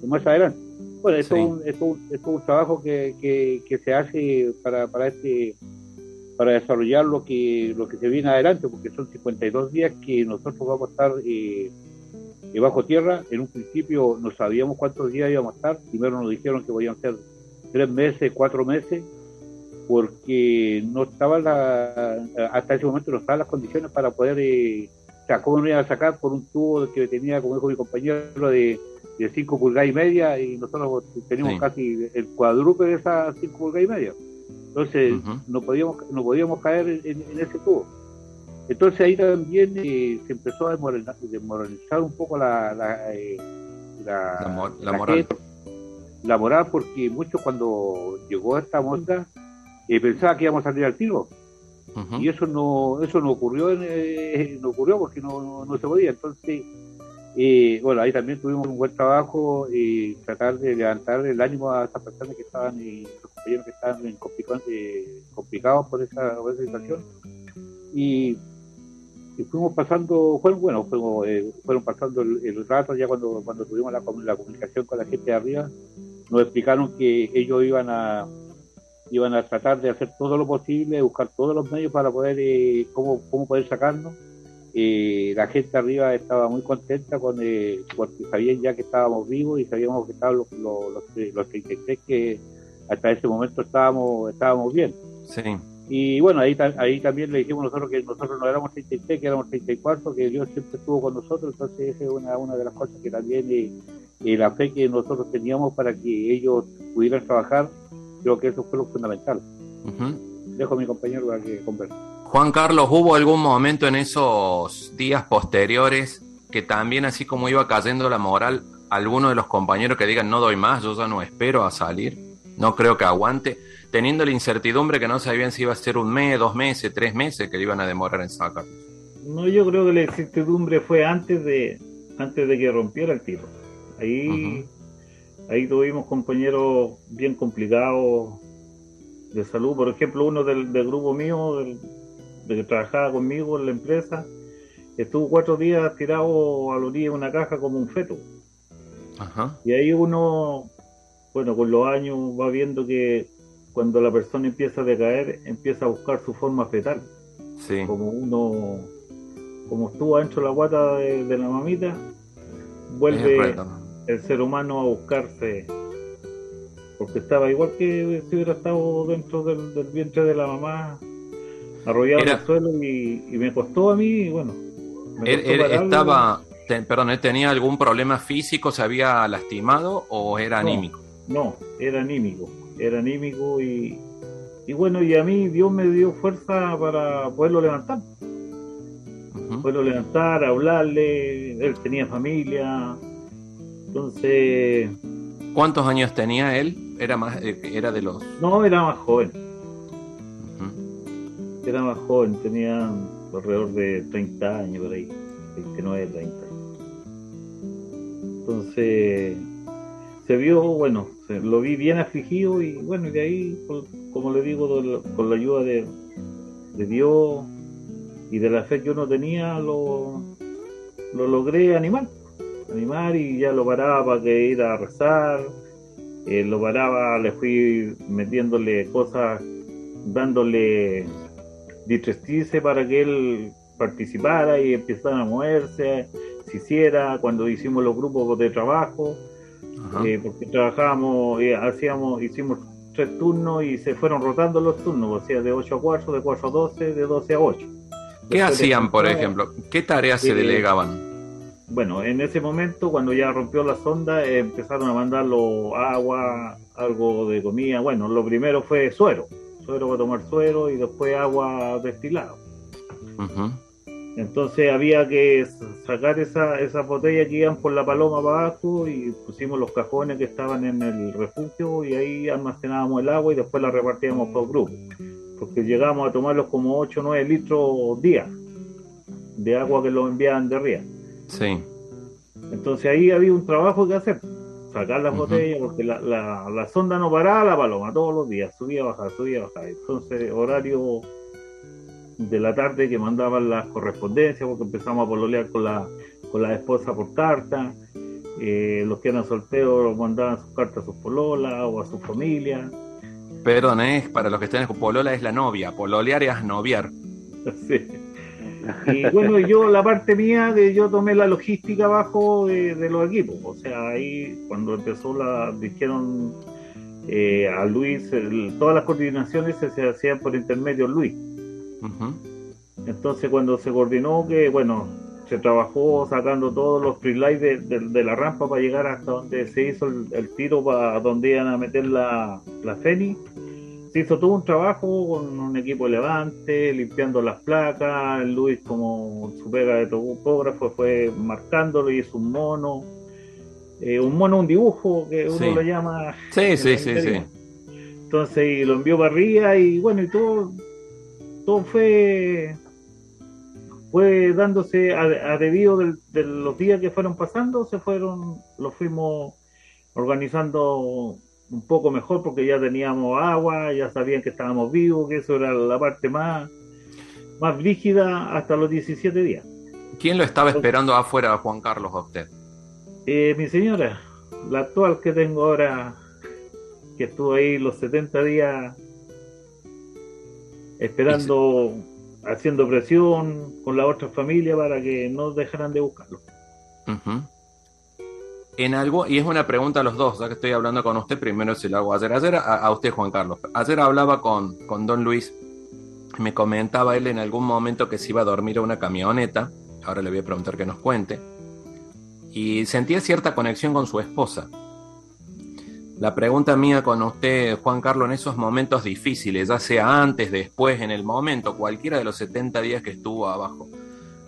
Speaker 3: más adelante. Bueno, esto, es, un, es, un, trabajo que, que, se hace para, para este para desarrollar lo que lo que se viene adelante, porque son 52 días que nosotros vamos a estar eh, bajo tierra. En un principio no sabíamos cuántos días íbamos a estar. Primero nos dijeron que podían ser tres meses, cuatro meses porque no estaba la, hasta ese momento no estaban las condiciones para poder, eh, o sea, cómo no iba a sacar por un tubo que tenía, como dijo mi compañero, de, de 5 pulgadas y media y nosotros tenemos casi el cuadruple de esas 5 pulgadas y media. Entonces no podíamos no podíamos caer en, ese tubo. Entonces ahí también eh, se empezó a desmoralizar un poco la, la, eh,
Speaker 2: la, la, moral.
Speaker 3: la moral porque muchos cuando llegó esta monda eh, pensaba que íbamos a salir al tiro. Y eso no eso no ocurrió eh, no ocurrió porque no, no, se podía. Entonces, eh, bueno, ahí también tuvimos un buen trabajo y tratar de levantar el ánimo a esas personas que estaban, y los compañeros que estaban en complicados por esa, situación. Y, fuimos pasando, fueron, bueno, fuimos, fueron pasando el, rato ya cuando, cuando tuvimos la, la comunicación con la gente de arriba, nos explicaron que ellos iban a iban a tratar de hacer todo lo posible, buscar todos los medios para poder, eh, cómo, cómo poder sacarnos. Eh, la gente arriba estaba muy contenta con eh, porque sabían ya que estábamos vivos y sabíamos que estaban los, los, los, 33 que, hasta ese momento estábamos, estábamos bien.
Speaker 2: Sí.
Speaker 3: Y bueno, ahí, ahí también le dijimos nosotros que nosotros no éramos 33, que éramos 34, que Dios siempre estuvo con nosotros, entonces esa es una, una de las cosas que también eh, la fe que nosotros teníamos para que ellos pudieran trabajar, creo que eso fue lo fundamental. Dejo a mi compañero para que converse.
Speaker 2: Juan Carlos, ¿hubo algún momento en esos días posteriores que también así como iba cayendo la moral, alguno de los compañeros que digan no doy más, yo ya no espero a salir, no creo que aguante? teniendo la incertidumbre que no sabían si iba a ser un mes, dos meses, tres meses que le iban a demorar en sacar.
Speaker 4: No, yo creo que la incertidumbre fue antes de antes de que rompiera el tiro. Ahí, ahí tuvimos compañeros bien complicados de salud. Por ejemplo, uno del, grupo mío, del, que trabajaba conmigo en la empresa, estuvo cuatro días tirado a la orilla de una caja como un feto. Y ahí uno, bueno, con los años va viendo que cuando la persona empieza a decaer, empieza a buscar su forma fetal. Sí. Como uno, como estuvo dentro de la guata de, la mamita, vuelve el, ser humano a buscarse, porque estaba igual que si hubiera estado dentro del, vientre de la mamá, arrollado en el suelo y, me costó a mí, bueno.
Speaker 2: Me estaba, perdón, ¿él tenía algún problema físico, se había lastimado o era anímico?
Speaker 4: No, era anímico era anímico y, y bueno, y a mí Dios me dio fuerza para poderlo levantar. Poderlo levantar, hablarle, él tenía familia, entonces...
Speaker 2: ¿Cuántos años tenía él? Era más, eh, era de los...
Speaker 4: No, era más joven. Era más joven, tenía alrededor de 30 años por ahí, 29, 30. Entonces, se vio, bueno, lo vi bien afligido y bueno, y de ahí, como le digo, con la ayuda de, Dios y de la fe que uno tenía, lo, lo logré animar, animar y ya lo paraba para que ir a rezar, eh, lo paraba, le fui metiéndole cosas, dándole distrestice para que él participara y empezara a moverse, se hiciera, cuando hicimos los grupos de trabajo, eh, porque trabajábamos, eh, hacíamos, hicimos tres turnos y se fueron rotando los turnos, o sea, de 8 a 4, de 4 a 12, de 12 a 8.
Speaker 2: ¿Qué hacían, por ejemplo? ¿Qué tareas se eh, delegaban?
Speaker 4: Bueno, en ese momento, cuando ya rompió la sonda, empezaron a mandarlo agua, algo de comida. Bueno, lo primero fue suero, suero para tomar suero y después agua destilada. Entonces había que sacar esa, esa botella que iban por la paloma para abajo y pusimos los cajones que estaban en el refugio y ahí almacenábamos el agua y después la repartíamos por grupos. Porque llegamos a tomarlos como 8 o 9 litros día de agua que lo enviaban de ría.
Speaker 2: Sí.
Speaker 4: Entonces ahí había un trabajo que hacer, sacar las botellas, porque la, la, la sonda no paraba la paloma todos los días, subía, bajaba, subía, bajaba. Entonces horario de la tarde que mandaban las correspondencias, porque empezamos a pololear con la, con la esposa por carta. Eh, los que eran solteros mandaban sus cartas a sus pololas o a su familia.
Speaker 2: Perdón, es para los que estén con polola es la novia, pololear es noviar.
Speaker 4: Sí. Y bueno, yo la parte mía de yo tomé la logística abajo de, los equipos, o sea, ahí cuando empezó la, dijeron eh, a Luis, todas las coordinaciones se, se hacían por intermedio Luis. Entonces cuando se coordinó que, bueno, se trabajó sacando todos los pre de, de, la rampa para llegar hasta donde se hizo el, tiro para donde iban a meter la, la Feni. Se hizo todo un trabajo con un equipo levante, limpiando las placas. Luis, como su pega de topógrafo, fue marcándolo y hizo un mono. Eh, un mono, un dibujo que uno lo llama.
Speaker 2: Sí, sí, sí, sí.
Speaker 4: Entonces, y lo envió para arriba y bueno, y todo todo fue fue dándose a, debido de los días que fueron pasando, se fueron, lo fuimos organizando un poco mejor porque ya teníamos agua, ya sabían que estábamos vivos, que eso era la parte más, más rígida hasta los 17 días.
Speaker 2: ¿Quién lo estaba esperando afuera, Juan Carlos, a usted?
Speaker 4: Eh, mi señora, la actual que tengo ahora, que estuvo ahí los 70 días esperando, haciendo presión con la otra familia para que no dejaran de buscarlo.
Speaker 2: En algo, y es una pregunta a los dos, ya que estoy hablando con usted, primero si lo hago ayer. Ayer a, usted, Juan Carlos. Ayer hablaba con, con Don Luis, me comentaba él en algún momento que se iba a dormir a una camioneta, ahora le voy a preguntar que nos cuente, y sentía cierta conexión con su esposa. La pregunta mía con usted, Juan Carlos, en esos momentos difíciles, ya sea antes, después, en el momento, cualquiera de los 70 días que estuvo abajo,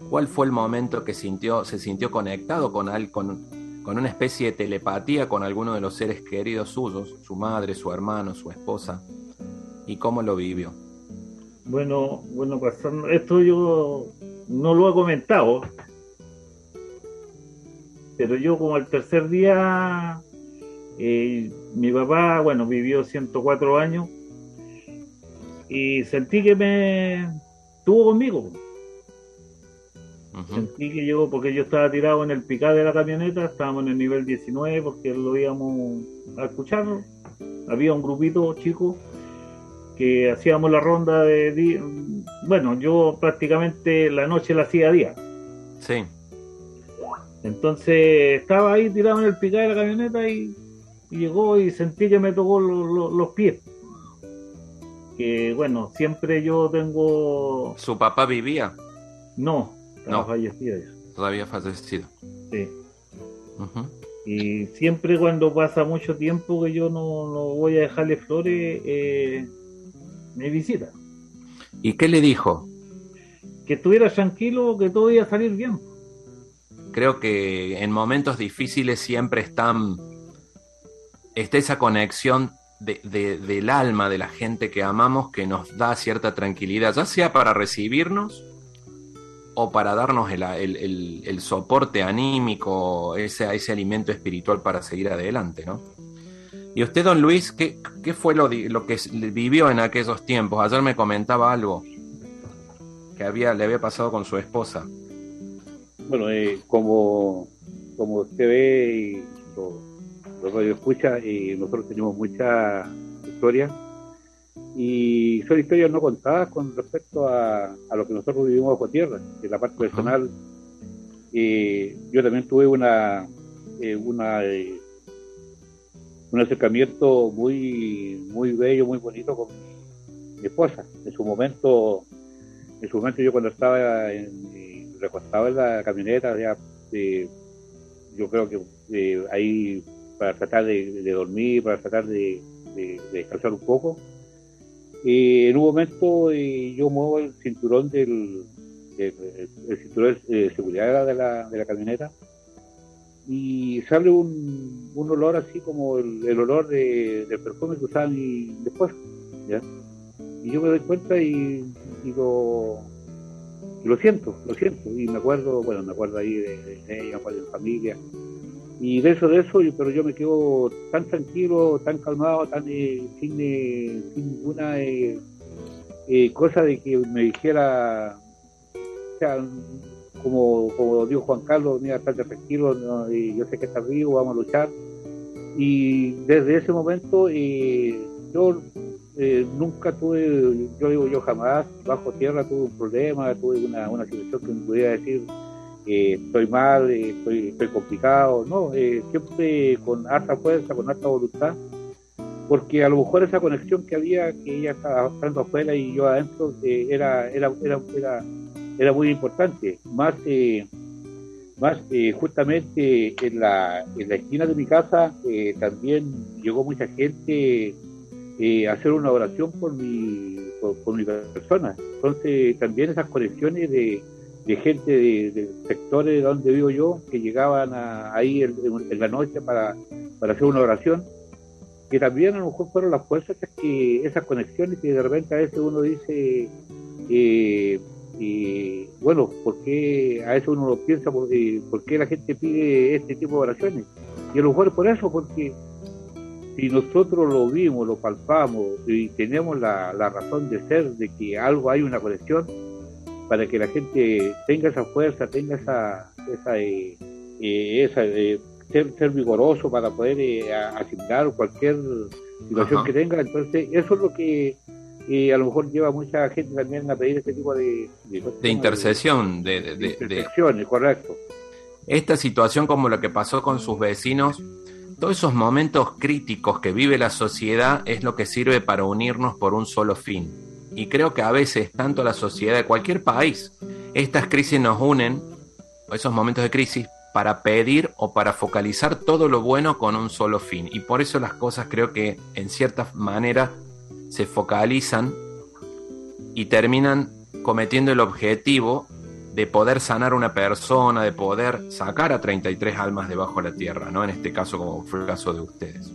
Speaker 2: ¿cuál fue el momento que sintió, se sintió conectado con, con, con una especie de telepatía con alguno de los seres queridos suyos, su madre, su hermano, su esposa? ¿Y cómo lo vivió?
Speaker 4: Bueno, bueno, pasando, esto yo no lo he comentado, pero yo como el tercer día, eh, mi papá, bueno, vivió 104 años y sentí que me tuvo conmigo. Sentí que yo, porque yo estaba tirado en el picar de la camioneta, estábamos en el nivel 19 porque lo íbamos a escuchar. Había un grupito chico que hacíamos la ronda de bueno yo prácticamente la noche la hacía día.
Speaker 2: Sí.
Speaker 4: Entonces estaba ahí tirado en el picar de la camioneta y, llegó y sentí que me tocó los pies. Que bueno siempre yo tengo
Speaker 2: su papá vivía
Speaker 4: no estaba fallecido ya
Speaker 2: todavía fallecido
Speaker 4: sí y siempre cuando pasa mucho tiempo que yo no, no voy a dejarle flores eh, me visita.
Speaker 2: ¿Y qué le dijo?
Speaker 4: Que estuviera tranquilo, que todo iba a salir bien.
Speaker 2: Creo que en momentos difíciles siempre están, está esa conexión de, del alma de la gente que amamos que nos da cierta tranquilidad, ya sea para recibirnos o para darnos el, el, soporte anímico, ese, ese alimento espiritual para seguir adelante, ¿no? ¿Y usted, don Luis, qué, qué fue lo, lo, que vivió en aquellos tiempos? Ayer me comentaba algo que había, le había pasado con su esposa.
Speaker 3: Bueno, eh, como, como usted ve y lo, radio escucha, eh, nosotros tenemos mucha historia y son historias no contadas con respecto a, a lo que nosotros vivimos bajo tierra. En la parte personal, eh, yo también tuve una, una un acercamiento muy, muy bello, muy bonito con mi, esposa. En su momento, en su momento yo cuando estaba en, recostado en la camioneta, ya, eh, yo creo que eh, ahí para tratar de, dormir, para tratar de, descansar un poco. Y en un momento eh, yo muevo el cinturón del, el cinturón de seguridad de la, de la camioneta y sale un, un olor así como el, olor de, del perfume que usaba mi, después. Y yo me doy cuenta y, lo, lo siento, lo siento. Y me acuerdo, bueno, me acuerdo ahí de, ella, de la familia. Y de eso, de eso, pero yo me quedo tan tranquilo, tan calmado, tan eh, sin, eh, sin, ninguna eh, cosa de que me dijera, o sea, como, como dijo Juan Carlos, mira, estar tranquilo, y yo sé que estás vivo, vamos a luchar. Y desde ese momento eh, yo eh, nunca tuve, yo digo yo jamás, bajo tierra tuve un problema, tuve una, una situación que me pudiera decir eh, estoy mal, estoy, estoy complicado, no, siempre con harta fuerza, con harta voluntad, porque a lo mejor esa conexión que había, que ella estaba estando afuera y yo adentro, era, era, era, era era muy importante, más, eh, más eh, justamente en la, en la esquina de mi casa eh, también llegó mucha gente a hacer una oración por mi, por, mi persona. Entonces también esas conexiones de, de gente de, sectores de donde vivo yo que llegaban ahí en, la noche para, para hacer una oración que también a lo mejor fueron las fuerzas que esas conexiones que de repente a veces uno dice eh, y bueno, ¿por qué a eso uno lo piensa? ¿Por, ¿Por qué la gente pide este tipo de oraciones? Y a lo mejor por eso, porque si nosotros lo vimos, lo palpamos y tenemos la, razón de ser, de que algo hay una conexión, para que la gente tenga esa fuerza, tenga esa, esa, eh, eh, esa eh, ser, ser vigoroso para poder asignar cualquier situación que tenga, entonces eso es lo que y a lo mejor lleva mucha gente también a pedir este tipo de...
Speaker 2: De, intercesión, de... De,
Speaker 3: de, correcto.
Speaker 2: esta situación como lo que pasó con sus vecinos, todos esos momentos críticos que vive la sociedad es lo que sirve para unirnos por un solo fin. Y creo que a veces, tanto la sociedad de cualquier país, estas crisis nos unen, esos momentos de crisis, para pedir o para focalizar todo lo bueno con un solo fin. Y por eso las cosas creo que en cierta manera se focalizan y terminan cometiendo el objetivo de poder sanar una persona, de poder sacar a 33 almas debajo de la tierra, ¿no? En este caso, como fue el caso de ustedes.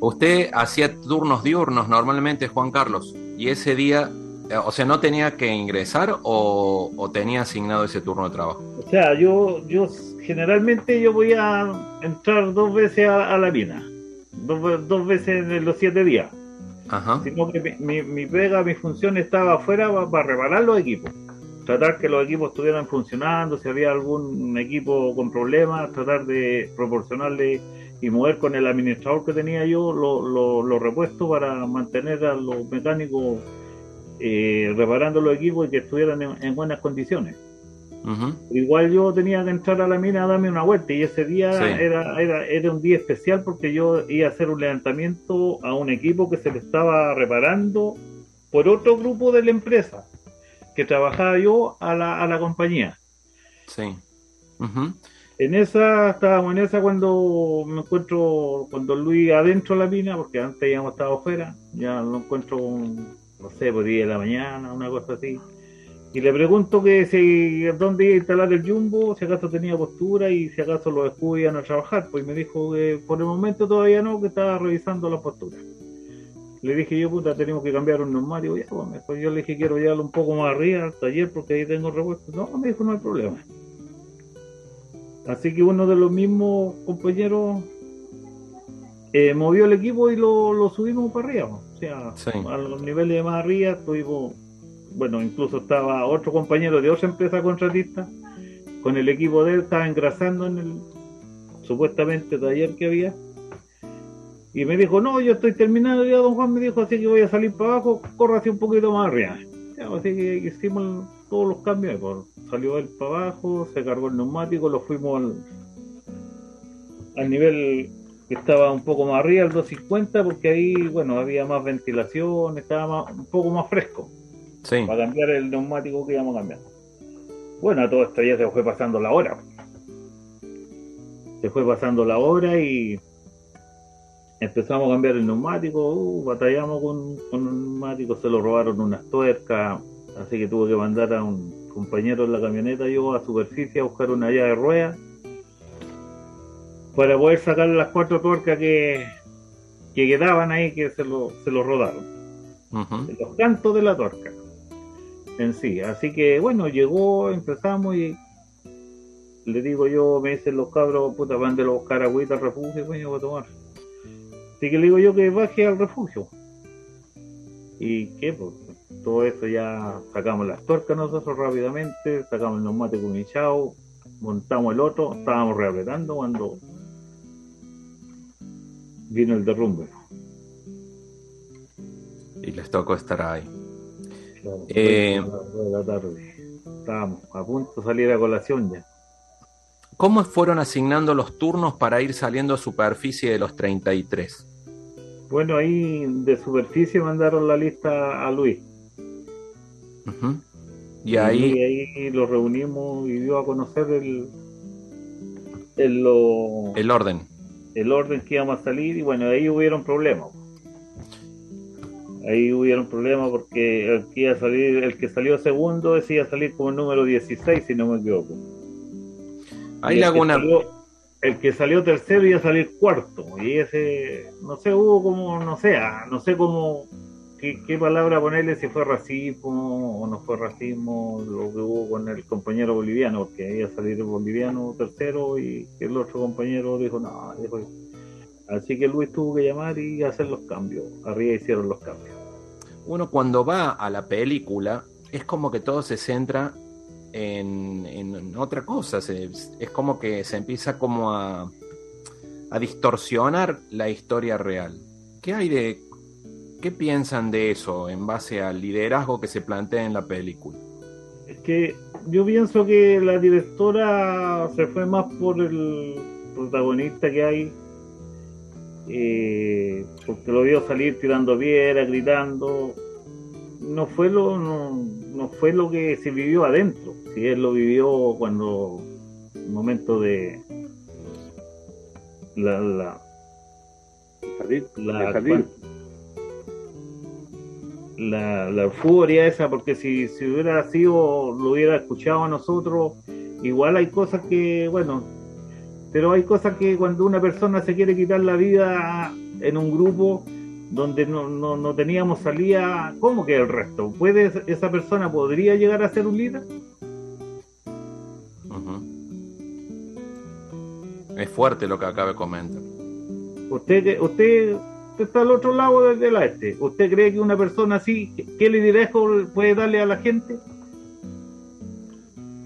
Speaker 2: Usted hacía turnos diurnos normalmente, Juan Carlos, y ese día, eh, o sea, ¿no tenía que ingresar o, tenía asignado ese turno de trabajo?
Speaker 4: O sea, yo, yo generalmente yo voy a entrar dos veces a, la mina, dos, dos veces en los siete días. Ajá. Sino que mi, mi, pega, mi función estaba afuera para reparar los equipos tratar que los equipos estuvieran funcionando, si había algún equipo con problemas, tratar de proporcionarle y mover con el administrador que tenía yo los lo, repuestos para mantener a los mecánicos eh, reparando los equipos y que estuvieran en, buenas condiciones. Igual yo tenía que entrar a la mina a darme una vuelta y ese día era, era, era un día especial porque yo iba a hacer un levantamiento a un equipo que se le estaba reparando por otro grupo de la empresa que trabajaba yo a la, a la compañía.
Speaker 2: Sí.
Speaker 4: En esa, estábamos en esa cuando me encuentro con Don Luis adentro de la mina, porque antes habíamos estado afuera, ya lo encuentro, no sé, por día de la mañana, una cosa así. Y le pregunto que si dónde iba a instalar el jumbo, si acaso tenía postura y si acaso los escudos iban a trabajar. Pues me dijo que por el momento todavía no, que estaba revisando la postura. Le dije yo, puta, tenemos que cambiar un neumático. Ya, pues, yo le dije, quiero llevarlo un poco más arriba al taller porque ahí tengo repuesto. No, me dijo, no hay problema. Así que uno de los mismos compañeros eh, movió el equipo y lo, subimos para arriba. O sea, a los niveles de más arriba tuvimos, bueno, incluso estaba otro compañero de otra empresa contratista con el equipo de él, estaba engrasando en el supuestamente taller que había y me dijo, no, yo estoy terminado ya, don Juan me dijo, así que voy a salir para abajo, corra así un poquito más arriba. así que hicimos todos los cambios. Pues, salió él para abajo, se cargó el neumático, lo fuimos al, nivel que estaba un poco más arriba, al 250, porque ahí, bueno, había más ventilación, estaba un poco más fresco.
Speaker 2: Sí.
Speaker 4: Para cambiar el neumático que íbamos a cambiar. Bueno, a todo esto ya se fue pasando la hora. Se fue pasando la hora y empezamos a cambiar el neumático, uh, batallamos con, con un neumático, se lo robaron unas tuercas, así que tuve que mandar a un compañero en la camioneta yo a superficie a buscar una llave de rueda para poder sacar las cuatro tuercas que, que quedaban ahí que se lo, se lo rodaron. Los cantos de la tuerca en sí. Así que bueno, llegó, empezamos y le digo yo, me dicen los cabros, puta, van de los buscar agüita al refugio, coño, voy a tomar. Así que le digo yo que baje al refugio. ¿Y qué? Pues todo esto ya sacamos las tuercas nosotros rápidamente, sacamos el neumático hinchado, montamos el otro, estábamos reapretando cuando vino el derrumbe.
Speaker 2: Y les tocó estar ahí.
Speaker 4: eh, de la tarde. Estábamos a punto de salir a colación ya.
Speaker 2: ¿Cómo fueron asignando los turnos para ir saliendo a superficie de los 33?
Speaker 4: Bueno, ahí de superficie mandaron la lista a Luis.
Speaker 2: Y ahí...
Speaker 4: ahí lo reunimos y dio a conocer el,
Speaker 2: el, lo, el orden.
Speaker 4: El orden que íbamos a salir y bueno, ahí hubieron problemas. Ahí hubieron problemas porque el que, iba a salir, el que salió segundo decía salir como el número 16, si no me equivoco.
Speaker 2: Ahí le hago una
Speaker 4: el que salió tercero iba a salir cuarto. Y ese, no sé, hubo como, no sé, ah, no sé cómo, qué, palabra ponerle, si fue racismo o no fue racismo, lo que hubo con el compañero boliviano, porque iba a salir el boliviano tercero y el otro compañero dijo, no, dijo, así que Luis tuvo que llamar y hacer los cambios. Arriba hicieron los cambios.
Speaker 2: Uno cuando va a la película, es como que todo se centra en, otra cosa. es como que se empieza como a, a distorsionar la historia real. ¿Qué hay de... ¿Qué piensan de eso en base al liderazgo que se plantea en la película?
Speaker 4: Es que yo pienso que la directora se fue más por el protagonista que hay, eh, porque lo vio salir tirando piedras, gritando. No fue lo no, fue lo que se vivió adentro. Si él lo vivió cuando el momento de la la la, la, la euforia esa, porque si, si hubiera sido, lo hubiera escuchado a nosotros, igual hay cosas que, bueno, pero hay cosas que cuando una persona se quiere quitar la vida en un grupo donde no, no, no teníamos salida, ¿cómo que el resto? ¿Puede esa persona podría llegar a ser un líder?
Speaker 2: Es fuerte lo que acaba de comentar.
Speaker 4: Usted, usted está al otro lado del este. ¿Usted cree que una persona así, qué liderazgo puede darle a la gente?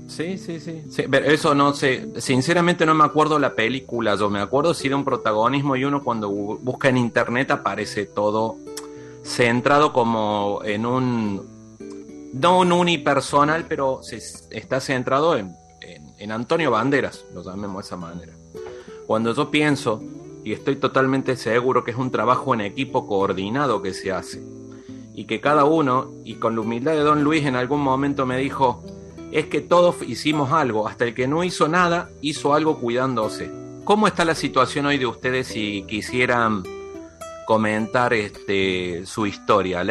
Speaker 2: Sí, sí, sí, eso no sé. Sinceramente no me acuerdo la película. Yo me acuerdo si era un protagonismo y uno cuando busca en internet aparece todo centrado como en un. No un unipersonal, pero se, está centrado en, en Antonio Banderas, lo llamemos de esa manera. Cuando yo pienso y estoy totalmente seguro que es un trabajo en equipo coordinado que se hace. Y que cada uno, y con la humildad de don Luis en algún momento me dijo, es que todos hicimos algo, hasta el que no hizo nada, hizo algo cuidándose. ¿Cómo está la situación hoy de ustedes si quisieran comentar este, su historia,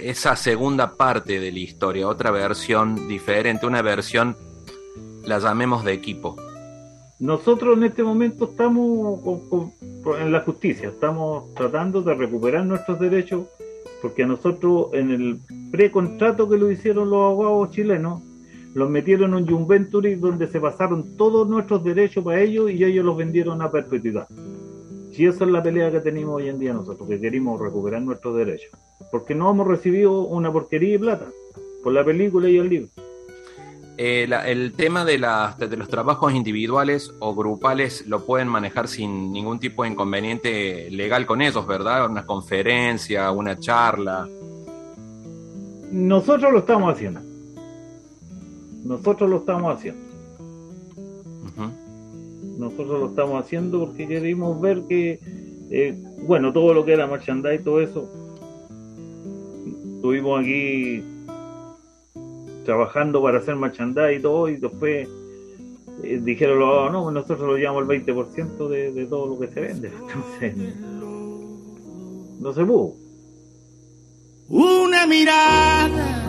Speaker 2: esa segunda parte de la historia, otra versión diferente, una versión, la llamemos de equipo?
Speaker 4: Nosotros en este momento estamos en la justicia, estamos tratando de recuperar nuestros derechos, porque nosotros en el precontrato que lo hicieron los abogados chilenos, los metieron en un Juventuris donde se pasaron todos nuestros derechos para ellos y ellos los vendieron a perpetuidad. Y esa es la pelea que tenemos hoy en día nosotros, que queremos recuperar nuestros derechos. Porque no hemos recibido una porquería de plata por la película y el libro.
Speaker 2: Eh, el tema de, de los trabajos individuales o grupales lo pueden manejar sin ningún tipo de inconveniente legal con ellos, ¿verdad? Una conferencia, una charla.
Speaker 4: Nosotros lo estamos haciendo. Nosotros lo estamos haciendo. Nosotros lo estamos haciendo porque queremos ver que, eh, bueno, todo lo que era merchandise, todo eso. Tuvimos aquí trabajando para hacer merchandise y todo, y después eh, dijeron, oh, no, nosotros lo llevamos el 20% de, de todo lo que se vende. Entonces, no se pudo.
Speaker 1: Una mirada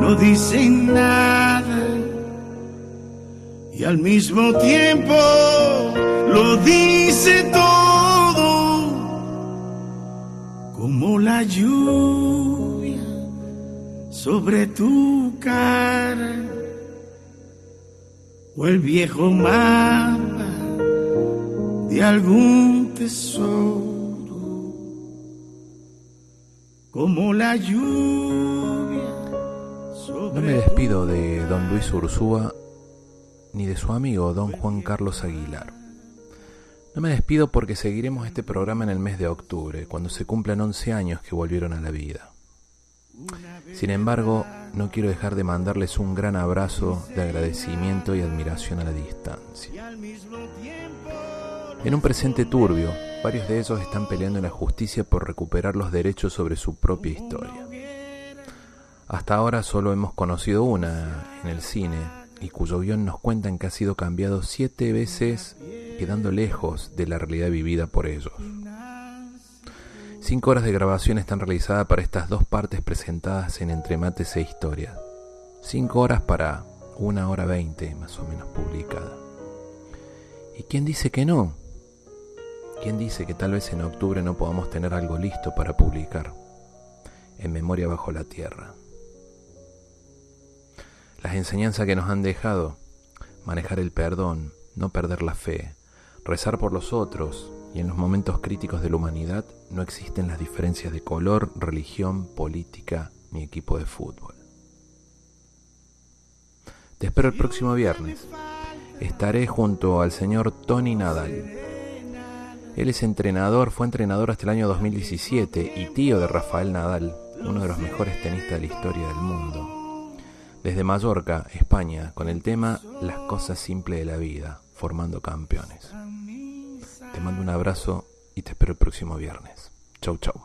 Speaker 1: no dice nada y al mismo tiempo lo dice todo como la lluvia sobre tu cara o el viejo mapa de algún tesoro como la lluvia
Speaker 2: no me despido de don Luis Ursúa ni de su amigo don Juan Carlos Aguilar. No me despido porque seguiremos este programa en el mes de octubre, cuando se cumplan 11 años que volvieron a la vida. Sin embargo, no quiero dejar de mandarles un gran abrazo de agradecimiento y admiración a la distancia. En un presente turbio, varios de ellos están peleando en la justicia por recuperar los derechos sobre su propia historia. Hasta ahora solo hemos conocido una en el cine y cuyo guion nos cuentan que ha sido cambiado siete veces quedando lejos de la realidad vivida por ellos. Cinco horas de grabación están realizadas para estas dos partes presentadas en Entre Mates e Historia. Cinco horas para una hora veinte más o menos publicada. ¿Y quién dice que no? ¿Quién dice que tal vez en octubre no podamos tener algo listo para publicar? En Memoria bajo la Tierra. Las enseñanzas que nos han dejado, manejar el perdón, no perder la fe, rezar por los otros, y en los momentos críticos de la humanidad no existen las diferencias de color, religión, política ni equipo de fútbol. Te espero el próximo viernes. Estaré junto al señor Tony Nadal. Él es entrenador, fue entrenador hasta el año 2017 y tío de Rafael Nadal, uno de los mejores tenistas de la historia del mundo.
Speaker 5: Desde Mallorca, España, con el tema Las cosas simples de la vida, formando campeones. Te mando un abrazo y te espero el próximo viernes. Chau, chau.